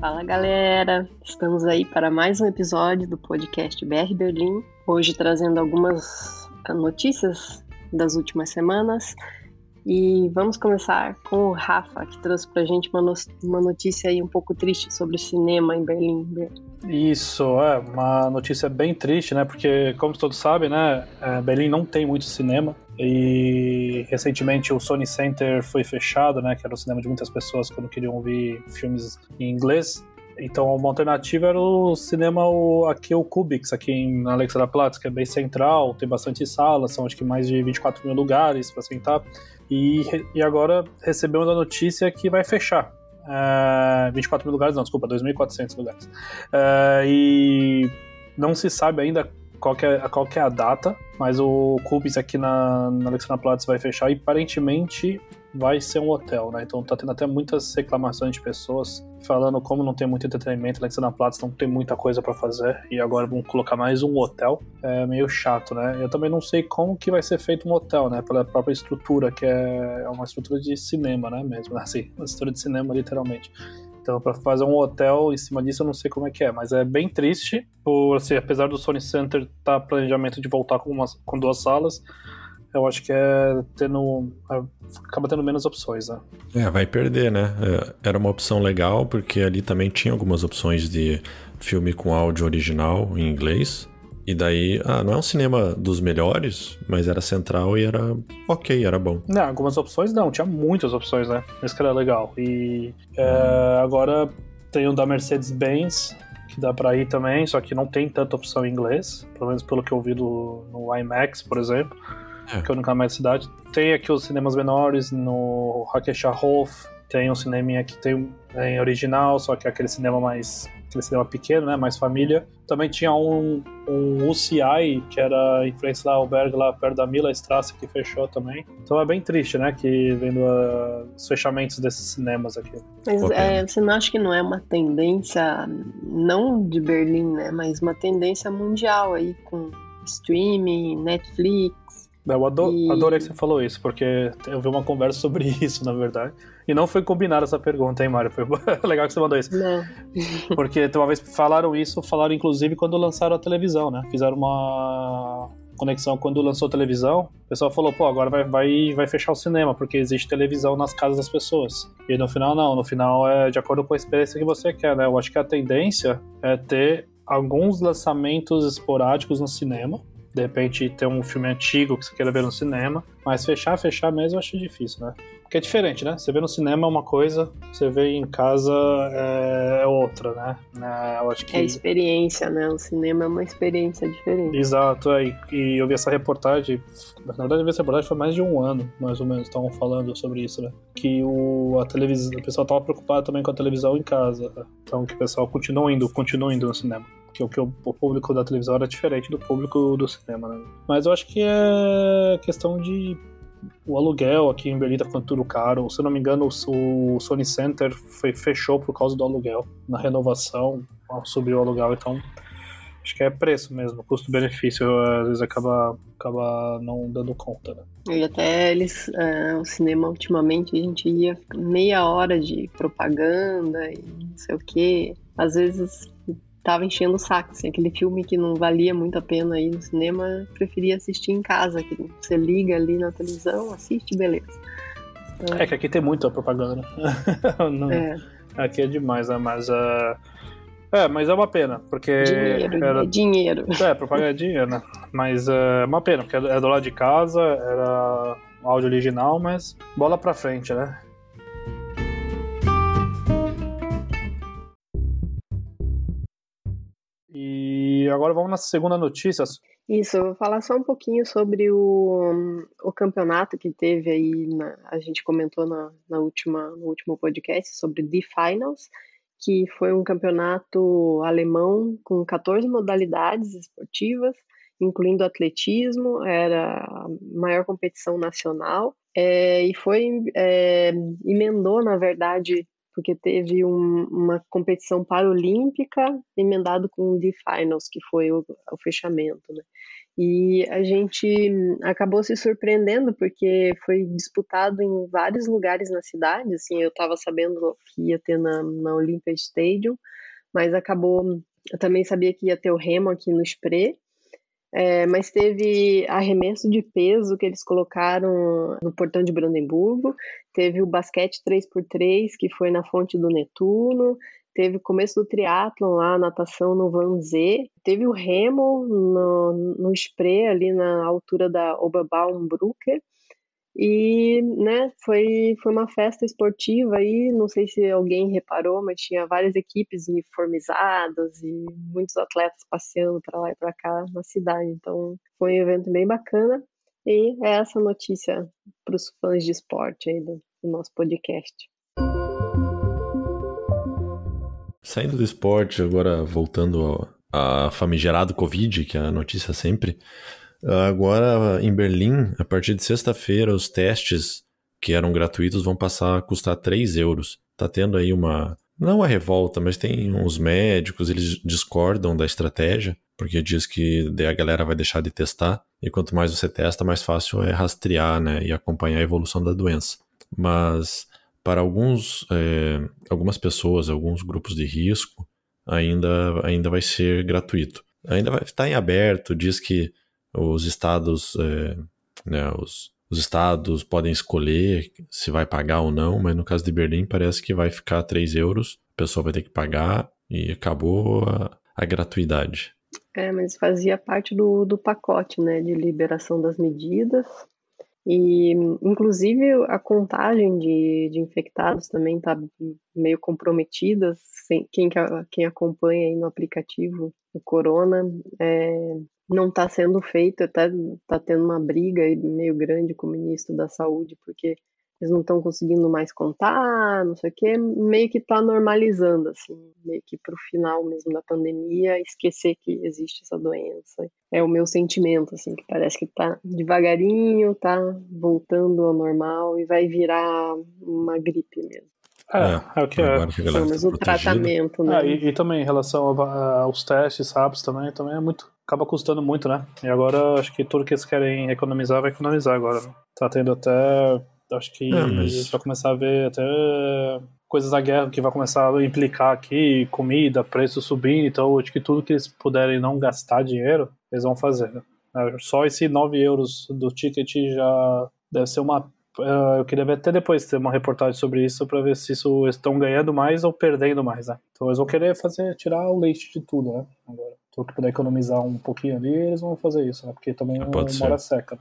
Fala galera, estamos aí para mais um episódio do podcast BR Berlim. Hoje trazendo algumas notícias das últimas semanas. E vamos começar com o Rafa, que trouxe pra gente uma, no uma notícia aí um pouco triste sobre o cinema em Berlim. Isso, é uma notícia bem triste, né? Porque, como todos sabem, né? É, Berlim não tem muito cinema. E recentemente o Sony Center foi fechado, né? Que era o cinema de muitas pessoas quando queriam ouvir filmes em inglês. Então uma alternativa era o cinema o, aqui o Kubix, aqui em Alexanderplatz, que é bem central, tem bastante salas, são acho que mais de 24 mil lugares para sentar. E, e agora recebemos a notícia que vai fechar. Uh, 24 mil lugares, não, desculpa, 2.400 lugares. Uh, e não se sabe ainda qual é, qual é a data, mas o Kubis aqui na, na Alexanderplatz vai fechar e aparentemente vai ser um hotel, né? Então tá tendo até muitas reclamações de pessoas falando como não tem muito entretenimento, Alexanderplatz não tem muita coisa para fazer e agora vão colocar mais um hotel. É meio chato, né? Eu também não sei como que vai ser feito um hotel, né? Pela própria estrutura, que é, uma estrutura de cinema, né? Mesmo, assim, uma estrutura de cinema, literalmente. Então, para fazer um hotel em cima disso, eu não sei como é que é, mas é bem triste. Por, assim, apesar do Sony Center estar tá planejamento de voltar com, com duas salas, eu acho que é tendo. É, acaba tendo menos opções, né? É, vai perder, né? É, era uma opção legal, porque ali também tinha algumas opções de filme com áudio original em inglês. E daí, ah, não é um cinema dos melhores, mas era central e era ok, era bom. Não, algumas opções não, tinha muitas opções, né? Isso que era legal. E é, agora tem o da Mercedes-Benz, que dá pra ir também, só que não tem tanta opção em inglês, pelo menos pelo que eu vi do, no IMAX, por exemplo, é. que é o único mais cidade. Tem aqui os cinemas menores, no Hof, tem um cinema que tem em original, só que é aquele cinema mais aquele cinema pequeno, né, mais família. Também tinha um, um UCI, que era em frente lá, albergue lá perto da Mila Strasse, que fechou também. Então é bem triste, né, que vendo uh, os fechamentos desses cinemas aqui. Mas é, você não acha que não é uma tendência, não de Berlim, né, mas uma tendência mundial aí, com streaming, Netflix, eu adoro, e... adorei que você falou isso, porque eu vi uma conversa sobre isso, na verdade. E não foi combinada essa pergunta, hein, Mário? Foi legal que você mandou isso. Não. porque uma vez falaram isso, falaram inclusive quando lançaram a televisão, né? Fizeram uma conexão quando lançou a televisão. O pessoal falou, pô, agora vai, vai, vai fechar o cinema, porque existe televisão nas casas das pessoas. E no final, não. No final é de acordo com a experiência que você quer, né? Eu acho que a tendência é ter alguns lançamentos esporádicos no cinema de repente ter um filme antigo que você queira ver no cinema, mas fechar, fechar mesmo eu acho difícil, né? Porque é diferente, né? Você vê no cinema é uma coisa, você vê em casa é, é outra, né? É, eu acho que... É experiência, né? O cinema é uma experiência diferente. Exato, é, e, eu vi essa reportagem, na verdade eu vi essa reportagem foi mais de um ano, mais ou menos, estavam falando sobre isso, né? Que o, a televisão, o pessoal estava preocupado também com a televisão em casa, né? então que o pessoal continua indo, continua indo no cinema o que o público da televisão era diferente do público do cinema, né? Mas eu acho que é questão de o aluguel aqui em Berlim tá ficando tudo caro. Se eu não me engano, o Sony Center fechou por causa do aluguel. Na renovação, subiu o aluguel, então acho que é preço mesmo, custo-benefício, às vezes acaba, acaba não dando conta, né? E até eles, é, o cinema ultimamente a gente ia meia hora de propaganda e não sei o que. Às vezes tava enchendo o saco, assim, aquele filme que não valia muito a pena ir no cinema, preferia assistir em casa, que você liga ali na televisão, assiste, beleza. Então, é que aqui tem muita propaganda, não, é. Aqui é demais, né? Mas uh... É, mas é uma pena, porque. Dinheiro, era... é dinheiro. É, propaganda é dinheiro, né? Mas é uma pena, porque é do lado de casa, era áudio original, mas bola pra frente, né? Agora vamos na segunda notícia. Isso, eu vou falar só um pouquinho sobre o, o campeonato que teve aí, na, a gente comentou na, na última, no último podcast sobre The Finals, que foi um campeonato alemão com 14 modalidades esportivas, incluindo atletismo, era a maior competição nacional, é, e foi, é, emendou, na verdade, porque teve um, uma competição paralímpica emendado com o D-Finals, que foi o, o fechamento, né? E a gente acabou se surpreendendo porque foi disputado em vários lugares na cidade. Assim, eu estava sabendo que ia ter na, na Olympia Stadium, mas acabou. Eu também sabia que ia ter o remo aqui no Spree, é, mas teve arremesso de peso que eles colocaram no portão de Brandemburgo, teve o basquete 3x3 que foi na fonte do Netuno, teve o começo do triatlon lá, natação no Vanzé, teve o remo no, no Spree, ali na altura da Oberbaumbrücke, e, né, foi, foi uma festa esportiva aí, não sei se alguém reparou, mas tinha várias equipes uniformizadas e muitos atletas passeando para lá e para cá na cidade. Então, foi um evento bem bacana. E é essa notícia para os fãs de esporte aí do, do nosso podcast. Saindo do esporte, agora voltando ao a famigerado Covid, que é a notícia sempre. Agora, em Berlim, a partir de sexta-feira, os testes que eram gratuitos vão passar a custar 3 euros. Tá tendo aí uma. Não uma revolta, mas tem uns médicos, eles discordam da estratégia, porque diz que a galera vai deixar de testar, e quanto mais você testa, mais fácil é rastrear né, e acompanhar a evolução da doença. Mas para alguns, é, algumas pessoas, alguns grupos de risco, ainda, ainda vai ser gratuito. Ainda vai estar em aberto, diz que os estados, é, né, os, os estados podem escolher se vai pagar ou não, mas no caso de Berlim parece que vai ficar 3 euros, a pessoa vai ter que pagar e acabou a, a gratuidade. É, mas fazia parte do, do pacote, né, de liberação das medidas. E, inclusive, a contagem de, de infectados também está meio comprometida. Quem, quem acompanha aí no aplicativo o Corona é, não está sendo feito, está tendo uma briga meio grande com o ministro da Saúde, porque eles não estão conseguindo mais contar, não sei o quê, meio que está normalizando, assim, meio que para o final mesmo da pandemia, esquecer que existe essa doença. É o meu sentimento, assim, que parece que está devagarinho, está voltando ao normal e vai virar uma gripe mesmo. É, é, o que é. Pelo menos o tratamento, né? É, e, e, também em relação aos testes, SAPs também, também é muito. Acaba custando muito, né? E agora acho que tudo que eles querem economizar vai economizar agora. Né? Tá tendo até. Acho que é, mas... vai começar a ver até coisas da guerra que vai começar a implicar aqui, comida, preço subindo, então acho que tudo que eles puderem não gastar dinheiro, eles vão fazer. Né? Só esse 9 euros do ticket já deve ser uma eu queria ver até depois ter uma reportagem sobre isso para ver se isso estão ganhando mais ou perdendo mais, né? Então eles vão querer fazer tirar o leite de tudo, né? Agora, se que puder economizar um pouquinho ali, eles vão fazer isso, né? Porque também é uma hora seca.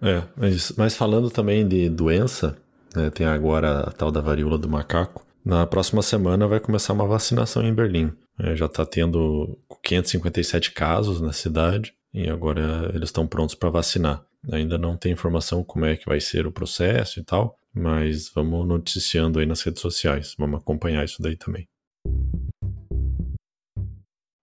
Né? É, mas, mas falando também de doença, né, tem agora a tal da varíola do macaco. Na próxima semana vai começar uma vacinação em Berlim. É, já está tendo 557 casos na cidade e agora eles estão prontos para vacinar. Ainda não tem informação como é que vai ser o processo e tal, mas vamos noticiando aí nas redes sociais. Vamos acompanhar isso daí também.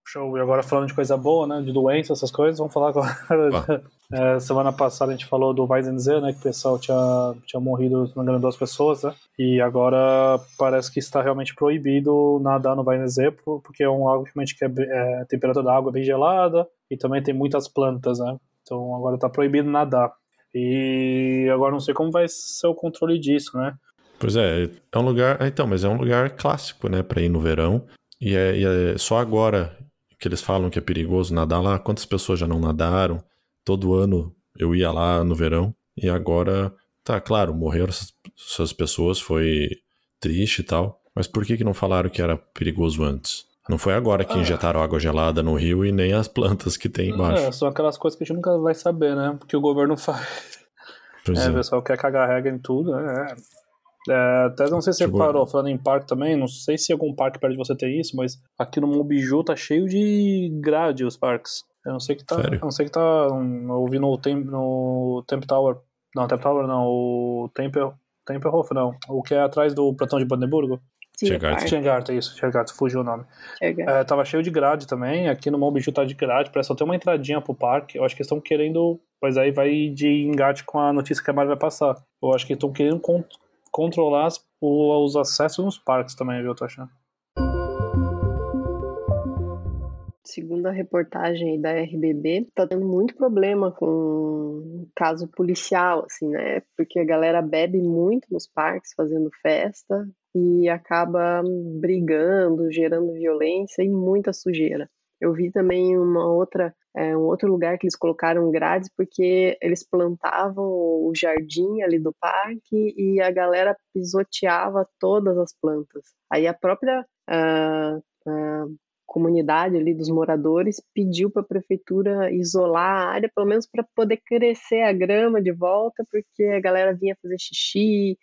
Show. E agora falando de coisa boa, né? De doença, essas coisas, vamos falar agora. É, semana passada a gente falou do Weizsäcker, né? Que o pessoal tinha, tinha morrido, se não me engano, duas pessoas, né? E agora parece que está realmente proibido nadar no Weizsäcker, porque é um algo realmente que é, é, a temperatura da água é bem gelada e também tem muitas plantas, né? Então agora está proibido nadar. E agora não sei como vai ser o controle disso, né? Pois é, é um lugar. Então, mas é um lugar clássico, né, para ir no verão. E é, e é, só agora que eles falam que é perigoso nadar lá. Quantas pessoas já não nadaram? Todo ano eu ia lá no verão. E agora, tá, claro, morreram essas pessoas, foi triste e tal. Mas por que, que não falaram que era perigoso antes? Não foi agora que ah. injetaram água gelada no rio e nem as plantas que tem embaixo. É, são aquelas coisas que a gente nunca vai saber, né? Porque o governo faz. Pois é, é. o pessoal quer cagar regra em tudo, né? É, até não sei se você tipo, parou, falando em parque também, não sei se algum parque perto de você tem isso, mas aqui no Mobiju tá cheio de grade os parques. Eu não sei que tá. Sério? Eu não sei que tá. Um, eu vi no, Temp, no Temp Tower. Não, Temp Tower não, o Tempel. Tempelhof, não. O que é atrás do Platão de Brandenburgo. Tiergarten, isso, Tiergarten, fugiu o nome. É, tava cheio de grade também, aqui no Monbiju tá de grade, parece só ter uma entradinha pro parque, eu acho que eles estão querendo, mas aí vai de engate com a notícia que a Mari vai passar. Eu acho que estão querendo con controlar os acessos nos parques também, viu, tô achando. Segundo a reportagem da RBB, tá tendo muito problema com caso policial, assim, né? Porque a galera bebe muito nos parques, fazendo festa, e acaba brigando, gerando violência e muita sujeira. Eu vi também uma outra, é, um outro lugar que eles colocaram grades porque eles plantavam o jardim ali do parque e a galera pisoteava todas as plantas. Aí a própria uh, uh, comunidade ali dos moradores pediu para a prefeitura isolar a área, pelo menos para poder crescer a grama de volta, porque a galera vinha fazer xixi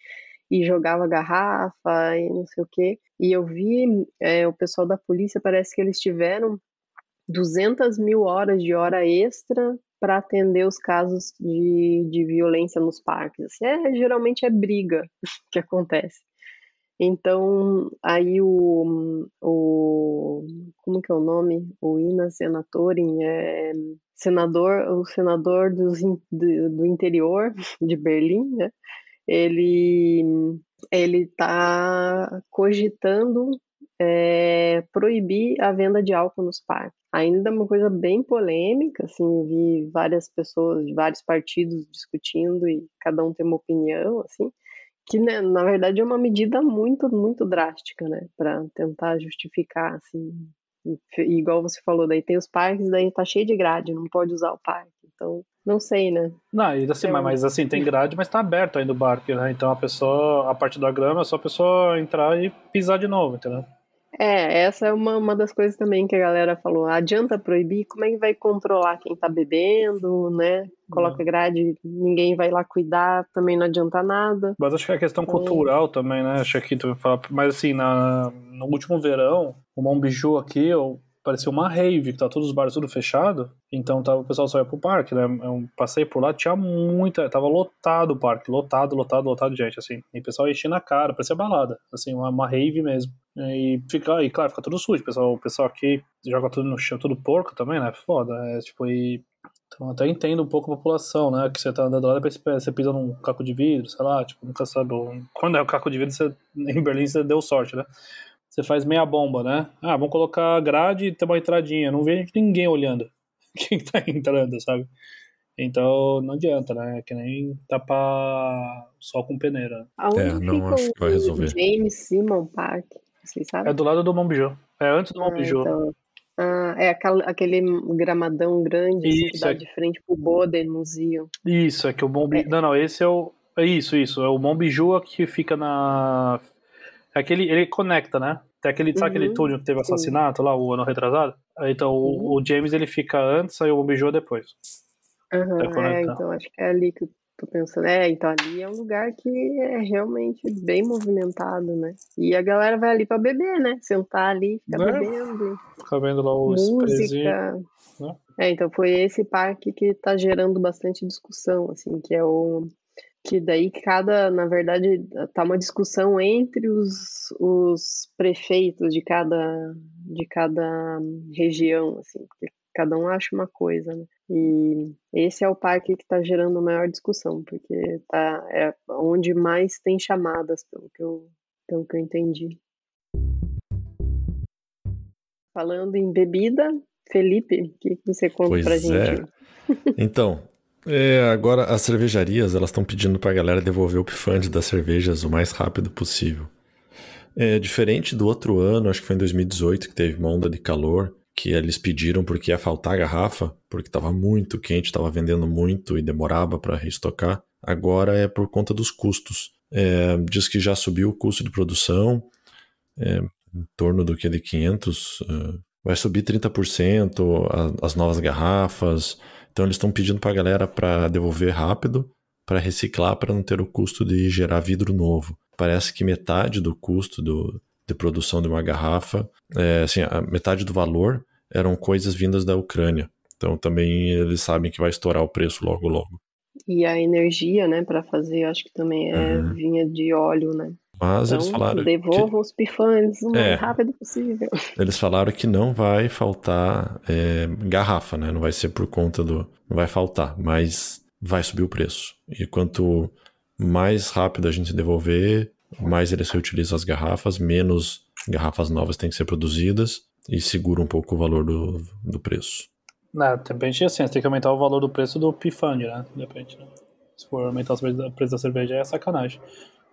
e jogava garrafa e não sei o quê. E eu vi é, o pessoal da polícia, parece que eles tiveram 200 mil horas de hora extra para atender os casos de, de violência nos parques. Assim, é, geralmente é briga que acontece. Então, aí o, o como que é o nome? O Ina Senatorin é senador, o senador dos, do, do interior de Berlim, né? Ele ele está cogitando é, proibir a venda de álcool nos parques. Ainda é uma coisa bem polêmica, assim, vi várias pessoas de vários partidos discutindo e cada um tem uma opinião, assim, que né, na verdade é uma medida muito, muito drástica, né, para tentar justificar, assim, igual você falou, daí tem os parques, daí tá cheio de grade, não pode usar o parque, então não sei, né? Não, ainda assim, mas, mas, assim, tem grade, mas tá aberto ainda o parque, né? Então a pessoa, a parte da grama é só a pessoa entrar e pisar de novo, entendeu? É, essa é uma, uma das coisas também que a galera falou. Adianta proibir? Como é que vai controlar quem tá bebendo, né? Coloca grade, ninguém vai lá cuidar, também não adianta nada. Mas acho que é questão então... cultural também, né? Acho que tu fala. Mas assim, na, no último verão, o Mombiju aqui, eu parecia uma rave, que tá todos os bares tudo fechado. Então tava, o pessoal só ia pro parque, né? Eu passei por lá, tinha muita. Tava lotado o parque, lotado, lotado, lotado de gente, assim. E o pessoal enchendo a cara, parecia balada, assim, uma, uma rave mesmo. E fica, e claro, fica tudo sujo. O pessoal, o pessoal aqui joga tudo no chão, tudo porco também, né? Foda. É tipo, e. Então até entendo um pouco a população, né? Que você tá andando lá, você pisa num caco de vidro, sei lá, tipo, nunca sabe. Quando é o caco de vidro, você, em Berlim você deu sorte, né? Você faz meia bomba, né? Ah, vamos colocar grade e ter uma entradinha. Não vê ninguém olhando quem tá entrando, sabe? Então não adianta, né? É que nem tapar só com peneira. Aonde é, não acho que vai resolver. James Simon Park, vocês sabem? É do lado do Montbijou. É antes do ah, Montbijou. Então... Ah, é aquele gramadão grande assim, que dá é... de frente pro Boden Museu. Isso, é que o Montbijou... É. Não, não, esse é o... É isso, isso. É o Montbijou que fica na é aquele, ele conecta, né? Tem aquele, uhum. sabe aquele uhum. túnel que teve assassinato lá, o ano retrasado? Então uhum. o, o, James ele fica antes, aí o Bijou depois. Uhum, é, então acho que é ali que eu tô pensando. É, então ali é um lugar que é realmente bem movimentado, né? E a galera vai ali pra beber, né? Sentar ali, ficar é. bebendo. Ficar vendo lá o Música. Né? É, então foi esse parque que tá gerando bastante discussão, assim, que é o que daí cada, na verdade, tá uma discussão entre os, os prefeitos de cada, de cada região, assim, porque cada um acha uma coisa, né? E esse é o parque que está gerando a maior discussão, porque tá, é onde mais tem chamadas, pelo que eu, pelo que eu entendi. Falando em bebida, Felipe, o que você conta pois pra gente? É. Então, é, agora as cervejarias elas estão pedindo para a galera devolver o pifante das cervejas o mais rápido possível. É diferente do outro ano, acho que foi em 2018 que teve uma onda de calor, que eles pediram porque ia faltar garrafa, porque estava muito quente, estava vendendo muito e demorava para reestocar. Agora é por conta dos custos. É, diz que já subiu o custo de produção, é, em torno do que de 500, uh, vai subir 30% a, as novas garrafas. Então eles estão pedindo para a galera para devolver rápido, para reciclar, para não ter o custo de gerar vidro novo. Parece que metade do custo do, de produção de uma garrafa, é, assim, a metade do valor eram coisas vindas da Ucrânia. Então também eles sabem que vai estourar o preço logo logo. E a energia, né, para fazer, acho que também é uhum. vinha de óleo, né? Mas então, eles falaram. Devolvam que... os pifantes o mais é, rápido possível. Eles falaram que não vai faltar é, garrafa, né? Não vai ser por conta do. Não vai faltar, mas vai subir o preço. E quanto mais rápido a gente devolver, mais eles reutilizam as garrafas, menos garrafas novas têm que ser produzidas e segura um pouco o valor do, do preço. Não, de repente assim, você tem que aumentar o valor do preço do Pifund, né? De repente, né? Se for aumentar o preço da cerveja é sacanagem.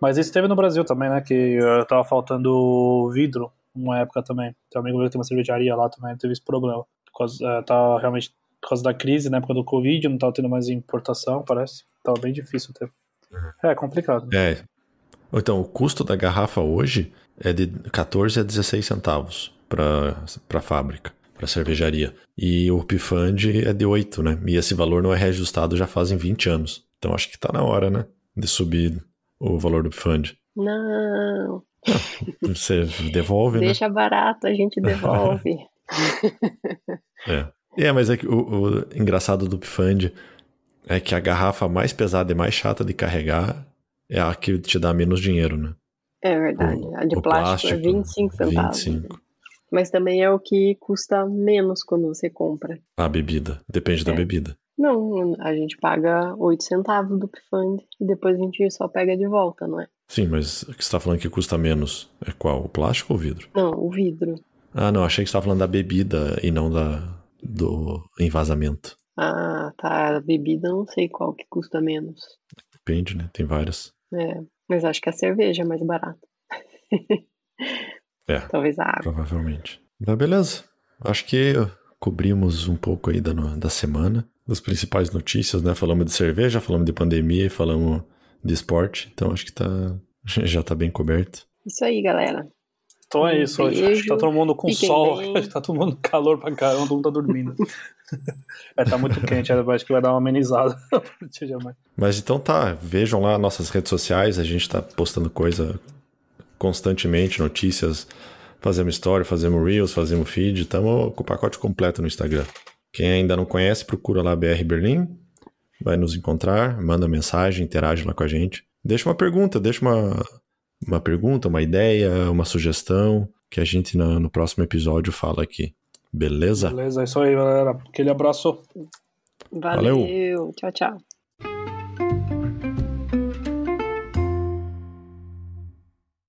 Mas isso teve no Brasil também, né? Que uh, tava faltando vidro uma época também. Tem um amigo meu que tem uma cervejaria lá também, teve esse problema. Por causa, uh, tá realmente por causa da crise, na época do Covid, não tava tendo mais importação, parece. Tava bem difícil ter. É complicado. É. Então, o custo da garrafa hoje é de 14 a 16 centavos para a fábrica, para a cervejaria. E o Pifund é de 8, né? E esse valor não é reajustado já fazem 20 anos. Então acho que está na hora, né? De subir o valor do Pifund. Não. Você devolve, né? Deixa barato, a gente devolve. é. É, mas é que o, o engraçado do Pifund é que a garrafa mais pesada e mais chata de carregar é a que te dá menos dinheiro, né? É verdade. O, a de plástico, plástico, é 25 centavos. 25. Mas também é o que custa menos quando você compra. A bebida. Depende é. da bebida. Não, a gente paga 8 centavos do Pifund e depois a gente só pega de volta, não é? Sim, mas o que você está falando que custa menos é qual? O plástico ou o vidro? Não, o vidro. Ah, não, achei que você estava falando da bebida e não da, do envasamento. Ah, tá. A bebida não sei qual que custa menos. Depende, né? Tem várias. É, mas acho que a cerveja é mais barata. é. Talvez a água. Provavelmente. Mas beleza. Acho que cobrimos um pouco aí da, da semana, das principais notícias, né? Falamos de cerveja, falamos de pandemia e falamos de esporte. Então acho que tá, já tá bem coberto. Isso aí, galera. Então é isso, hoje acho que tá todo mundo com Fiquem sol, bem. tá todo mundo calor pra caramba, todo mundo tá dormindo. é, tá muito quente, acho que vai dar uma amenizada Mas então tá, vejam lá nossas redes sociais, a gente tá postando coisa constantemente, notícias, fazemos story, fazemos reels, fazemos feed, estamos com o pacote completo no Instagram. Quem ainda não conhece, procura lá BR Berlim, vai nos encontrar, manda mensagem, interage lá com a gente. Deixa uma pergunta, deixa uma uma pergunta, uma ideia, uma sugestão que a gente no, no próximo episódio fala aqui. Beleza? Beleza, é isso aí, galera. Aquele abraço. Valeu. Valeu. Tchau, tchau.